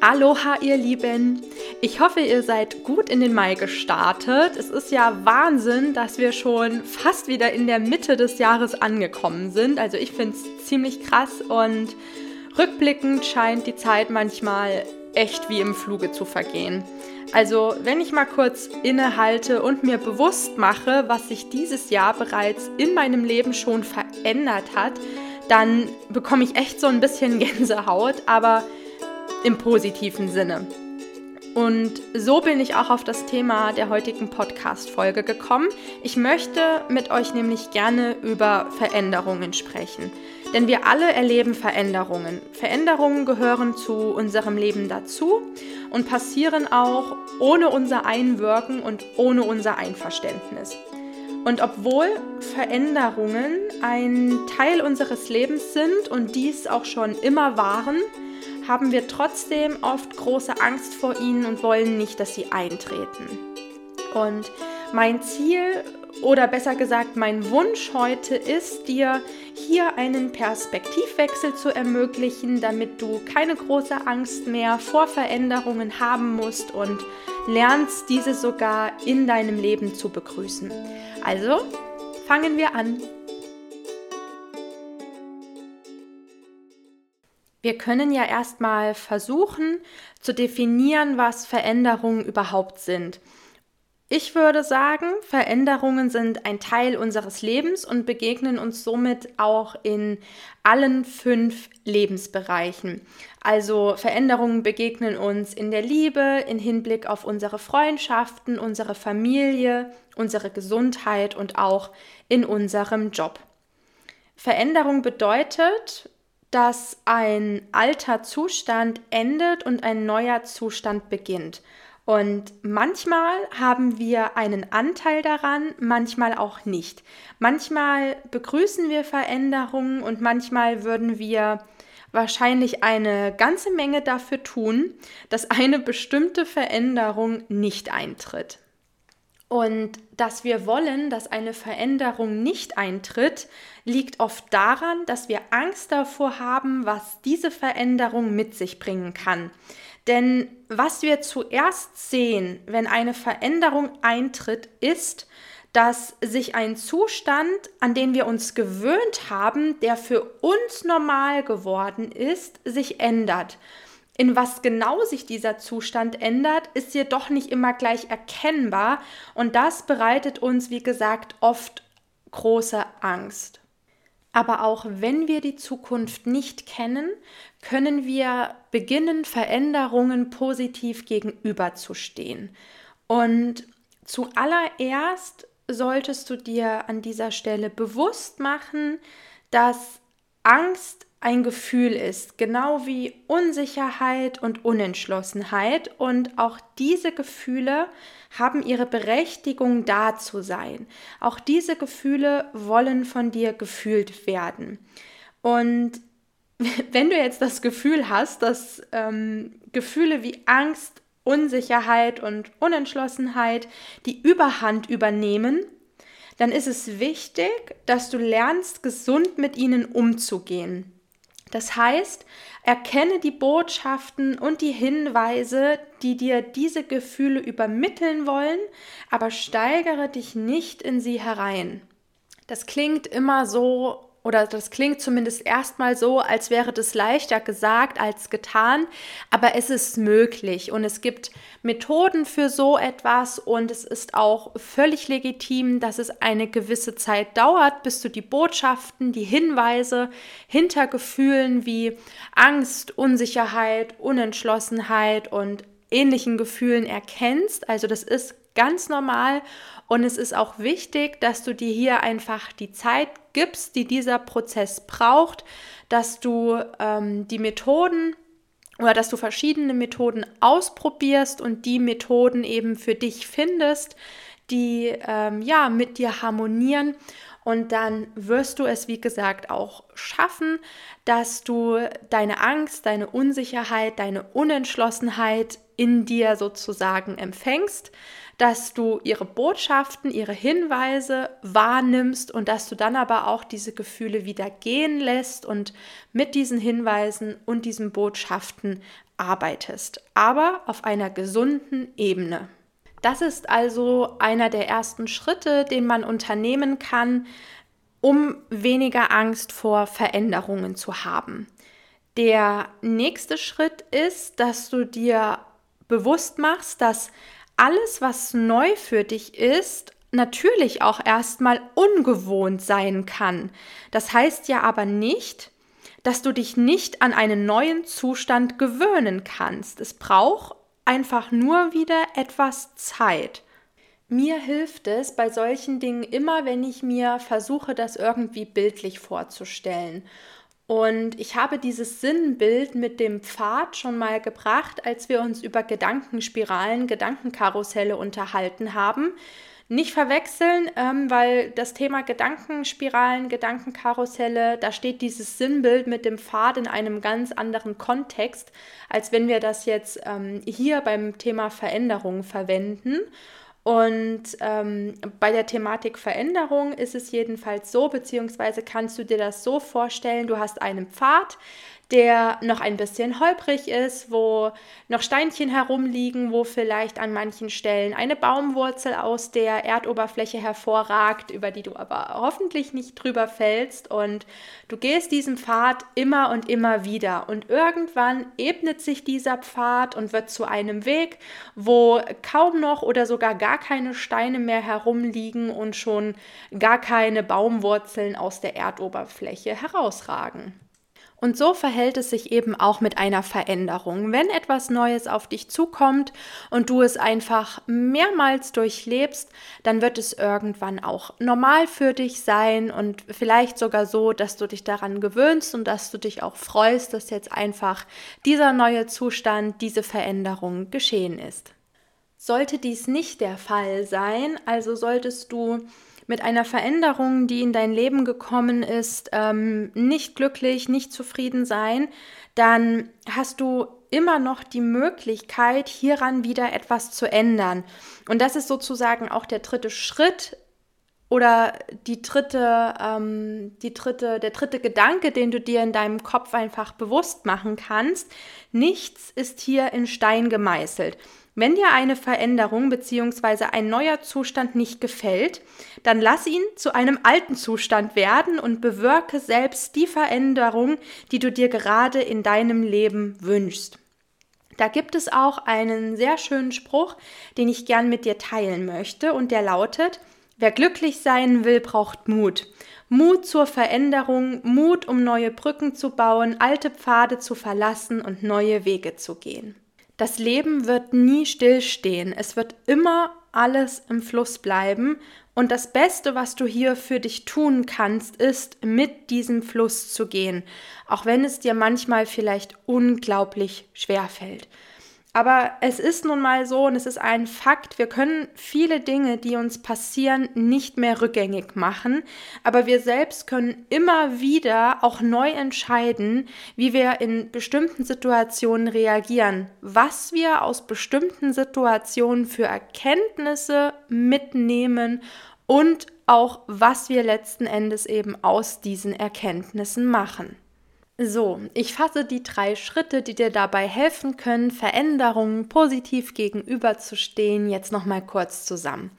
Aloha, ihr Lieben! Ich hoffe, ihr seid gut in den Mai gestartet. Es ist ja Wahnsinn, dass wir schon fast wieder in der Mitte des Jahres angekommen sind. Also ich finde es ziemlich krass und rückblickend scheint die Zeit manchmal echt wie im Fluge zu vergehen. Also wenn ich mal kurz innehalte und mir bewusst mache, was sich dieses Jahr bereits in meinem Leben schon verändert hat, dann bekomme ich echt so ein bisschen Gänsehaut, aber im positiven Sinne. Und so bin ich auch auf das Thema der heutigen Podcast-Folge gekommen. Ich möchte mit euch nämlich gerne über Veränderungen sprechen. Denn wir alle erleben Veränderungen. Veränderungen gehören zu unserem Leben dazu und passieren auch ohne unser Einwirken und ohne unser Einverständnis. Und obwohl Veränderungen ein Teil unseres Lebens sind und dies auch schon immer waren, haben wir trotzdem oft große Angst vor ihnen und wollen nicht, dass sie eintreten. Und mein Ziel oder besser gesagt mein Wunsch heute ist, dir hier einen Perspektivwechsel zu ermöglichen, damit du keine große Angst mehr vor Veränderungen haben musst und lernst diese sogar in deinem Leben zu begrüßen. Also, fangen wir an. Wir können ja erstmal versuchen zu definieren, was Veränderungen überhaupt sind. Ich würde sagen, Veränderungen sind ein Teil unseres Lebens und begegnen uns somit auch in allen fünf Lebensbereichen. Also Veränderungen begegnen uns in der Liebe, in Hinblick auf unsere Freundschaften, unsere Familie, unsere Gesundheit und auch in unserem Job. Veränderung bedeutet, dass ein alter Zustand endet und ein neuer Zustand beginnt. Und manchmal haben wir einen Anteil daran, manchmal auch nicht. Manchmal begrüßen wir Veränderungen und manchmal würden wir wahrscheinlich eine ganze Menge dafür tun, dass eine bestimmte Veränderung nicht eintritt. Und dass wir wollen, dass eine Veränderung nicht eintritt, liegt oft daran, dass wir Angst davor haben, was diese Veränderung mit sich bringen kann. Denn was wir zuerst sehen, wenn eine Veränderung eintritt, ist, dass sich ein Zustand, an den wir uns gewöhnt haben, der für uns normal geworden ist, sich ändert. In was genau sich dieser Zustand ändert, ist jedoch nicht immer gleich erkennbar und das bereitet uns, wie gesagt, oft große Angst. Aber auch wenn wir die Zukunft nicht kennen, können wir beginnen, Veränderungen positiv gegenüberzustehen. Und zuallererst solltest du dir an dieser Stelle bewusst machen, dass Angst ein Gefühl ist, genau wie Unsicherheit und Unentschlossenheit. Und auch diese Gefühle haben ihre Berechtigung da zu sein. Auch diese Gefühle wollen von dir gefühlt werden. Und wenn du jetzt das Gefühl hast, dass ähm, Gefühle wie Angst, Unsicherheit und Unentschlossenheit die Überhand übernehmen, dann ist es wichtig, dass du lernst, gesund mit ihnen umzugehen. Das heißt, erkenne die Botschaften und die Hinweise, die dir diese Gefühle übermitteln wollen, aber steigere dich nicht in sie herein. Das klingt immer so oder das klingt zumindest erstmal so, als wäre das leichter gesagt als getan, aber es ist möglich. Und es gibt Methoden für so etwas. Und es ist auch völlig legitim, dass es eine gewisse Zeit dauert, bis du die Botschaften, die Hinweise hinter Gefühlen wie Angst, Unsicherheit, Unentschlossenheit und ähnlichen Gefühlen erkennst. Also das ist ganz normal. Und es ist auch wichtig, dass du dir hier einfach die Zeit gibst, die dieser Prozess braucht, dass du ähm, die Methoden oder dass du verschiedene Methoden ausprobierst und die Methoden eben für dich findest, die ähm, ja mit dir harmonieren. Und dann wirst du es, wie gesagt, auch schaffen, dass du deine Angst, deine Unsicherheit, deine Unentschlossenheit in dir sozusagen empfängst, dass du ihre Botschaften, ihre Hinweise wahrnimmst und dass du dann aber auch diese Gefühle wieder gehen lässt und mit diesen Hinweisen und diesen Botschaften arbeitest, aber auf einer gesunden Ebene. Das ist also einer der ersten Schritte, den man unternehmen kann, um weniger Angst vor Veränderungen zu haben. Der nächste Schritt ist, dass du dir bewusst machst, dass alles, was neu für dich ist, natürlich auch erstmal ungewohnt sein kann. Das heißt ja aber nicht, dass du dich nicht an einen neuen Zustand gewöhnen kannst. Es braucht einfach nur wieder etwas Zeit. Mir hilft es bei solchen Dingen immer, wenn ich mir versuche, das irgendwie bildlich vorzustellen. Und ich habe dieses Sinnbild mit dem Pfad schon mal gebracht, als wir uns über Gedankenspiralen, Gedankenkarusselle unterhalten haben. Nicht verwechseln, ähm, weil das Thema Gedankenspiralen, Gedankenkarusselle, da steht dieses Sinnbild mit dem Pfad in einem ganz anderen Kontext, als wenn wir das jetzt ähm, hier beim Thema Veränderung verwenden. Und ähm, bei der Thematik Veränderung ist es jedenfalls so, beziehungsweise kannst du dir das so vorstellen, du hast einen Pfad, der noch ein bisschen holprig ist, wo noch Steinchen herumliegen, wo vielleicht an manchen Stellen eine Baumwurzel aus der Erdoberfläche hervorragt, über die du aber hoffentlich nicht drüber fällst. Und du gehst diesen Pfad immer und immer wieder. Und irgendwann ebnet sich dieser Pfad und wird zu einem Weg, wo kaum noch oder sogar gar keine Steine mehr herumliegen und schon gar keine Baumwurzeln aus der Erdoberfläche herausragen. Und so verhält es sich eben auch mit einer Veränderung. Wenn etwas Neues auf dich zukommt und du es einfach mehrmals durchlebst, dann wird es irgendwann auch normal für dich sein und vielleicht sogar so, dass du dich daran gewöhnst und dass du dich auch freust, dass jetzt einfach dieser neue Zustand, diese Veränderung geschehen ist. Sollte dies nicht der Fall sein, also solltest du mit einer Veränderung, die in dein Leben gekommen ist, ähm, nicht glücklich, nicht zufrieden sein, dann hast du immer noch die Möglichkeit, hieran wieder etwas zu ändern. Und das ist sozusagen auch der dritte Schritt oder die dritte, ähm, die dritte, der dritte Gedanke, den du dir in deinem Kopf einfach bewusst machen kannst. Nichts ist hier in Stein gemeißelt. Wenn dir eine Veränderung bzw. ein neuer Zustand nicht gefällt, dann lass ihn zu einem alten Zustand werden und bewirke selbst die Veränderung, die du dir gerade in deinem Leben wünschst. Da gibt es auch einen sehr schönen Spruch, den ich gern mit dir teilen möchte und der lautet, wer glücklich sein will, braucht Mut. Mut zur Veränderung, Mut, um neue Brücken zu bauen, alte Pfade zu verlassen und neue Wege zu gehen. Das Leben wird nie stillstehen. Es wird immer alles im Fluss bleiben. Und das Beste, was du hier für dich tun kannst, ist, mit diesem Fluss zu gehen. Auch wenn es dir manchmal vielleicht unglaublich schwer fällt. Aber es ist nun mal so und es ist ein Fakt, wir können viele Dinge, die uns passieren, nicht mehr rückgängig machen, aber wir selbst können immer wieder auch neu entscheiden, wie wir in bestimmten Situationen reagieren, was wir aus bestimmten Situationen für Erkenntnisse mitnehmen und auch was wir letzten Endes eben aus diesen Erkenntnissen machen. So, ich fasse die drei Schritte, die dir dabei helfen können, Veränderungen positiv gegenüberzustehen, jetzt nochmal kurz zusammen.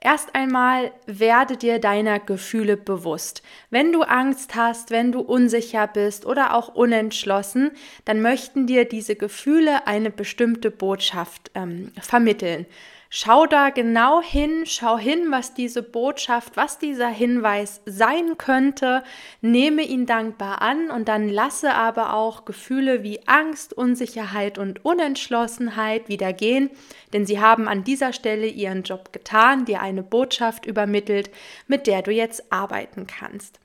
Erst einmal werde dir deiner Gefühle bewusst. Wenn du Angst hast, wenn du unsicher bist oder auch unentschlossen, dann möchten dir diese Gefühle eine bestimmte Botschaft ähm, vermitteln. Schau da genau hin, schau hin, was diese Botschaft, was dieser Hinweis sein könnte, nehme ihn dankbar an und dann lasse aber auch Gefühle wie Angst, Unsicherheit und Unentschlossenheit wieder gehen, denn sie haben an dieser Stelle ihren Job getan, dir eine Botschaft übermittelt, mit der du jetzt arbeiten kannst.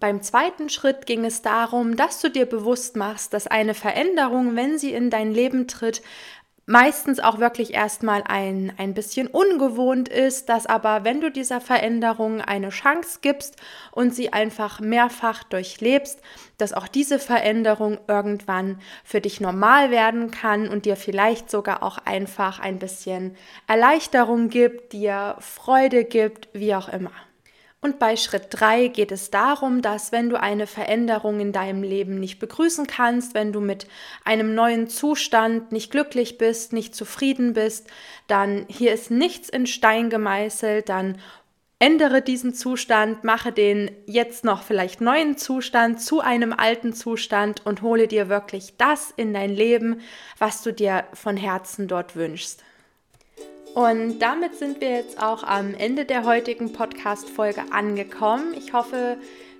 Beim zweiten Schritt ging es darum, dass du dir bewusst machst, dass eine Veränderung, wenn sie in dein Leben tritt, meistens auch wirklich erstmal ein, ein bisschen ungewohnt ist, dass aber, wenn du dieser Veränderung eine Chance gibst und sie einfach mehrfach durchlebst, dass auch diese Veränderung irgendwann für dich normal werden kann und dir vielleicht sogar auch einfach ein bisschen Erleichterung gibt, dir Freude gibt, wie auch immer. Und bei Schritt 3 geht es darum, dass wenn du eine Veränderung in deinem Leben nicht begrüßen kannst, wenn du mit einem neuen Zustand nicht glücklich bist, nicht zufrieden bist, dann hier ist nichts in Stein gemeißelt, dann ändere diesen Zustand, mache den jetzt noch vielleicht neuen Zustand zu einem alten Zustand und hole dir wirklich das in dein Leben, was du dir von Herzen dort wünschst. Und damit sind wir jetzt auch am Ende der heutigen Podcast-Folge angekommen. Ich hoffe,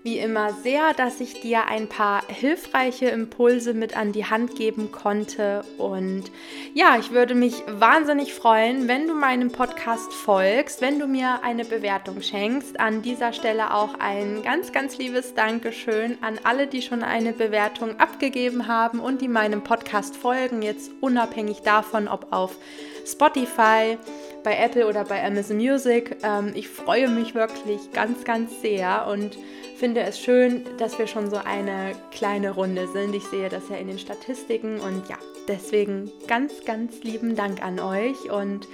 wie immer sehr, dass ich dir ein paar hilfreiche Impulse mit an die Hand geben konnte. Und ja, ich würde mich wahnsinnig freuen, wenn du meinem Podcast folgst, wenn du mir eine Bewertung schenkst. An dieser Stelle auch ein ganz, ganz liebes Dankeschön an alle, die schon eine Bewertung abgegeben haben und die meinem Podcast folgen, jetzt unabhängig davon, ob auf Spotify, bei Apple oder bei Amazon Music. Ähm, ich freue mich wirklich ganz, ganz sehr und finde es schön, dass wir schon so eine kleine Runde sind. Ich sehe das ja in den Statistiken und ja, deswegen ganz, ganz lieben Dank an euch und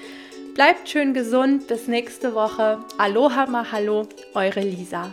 bleibt schön gesund. Bis nächste Woche. Aloha, mahalo, eure Lisa.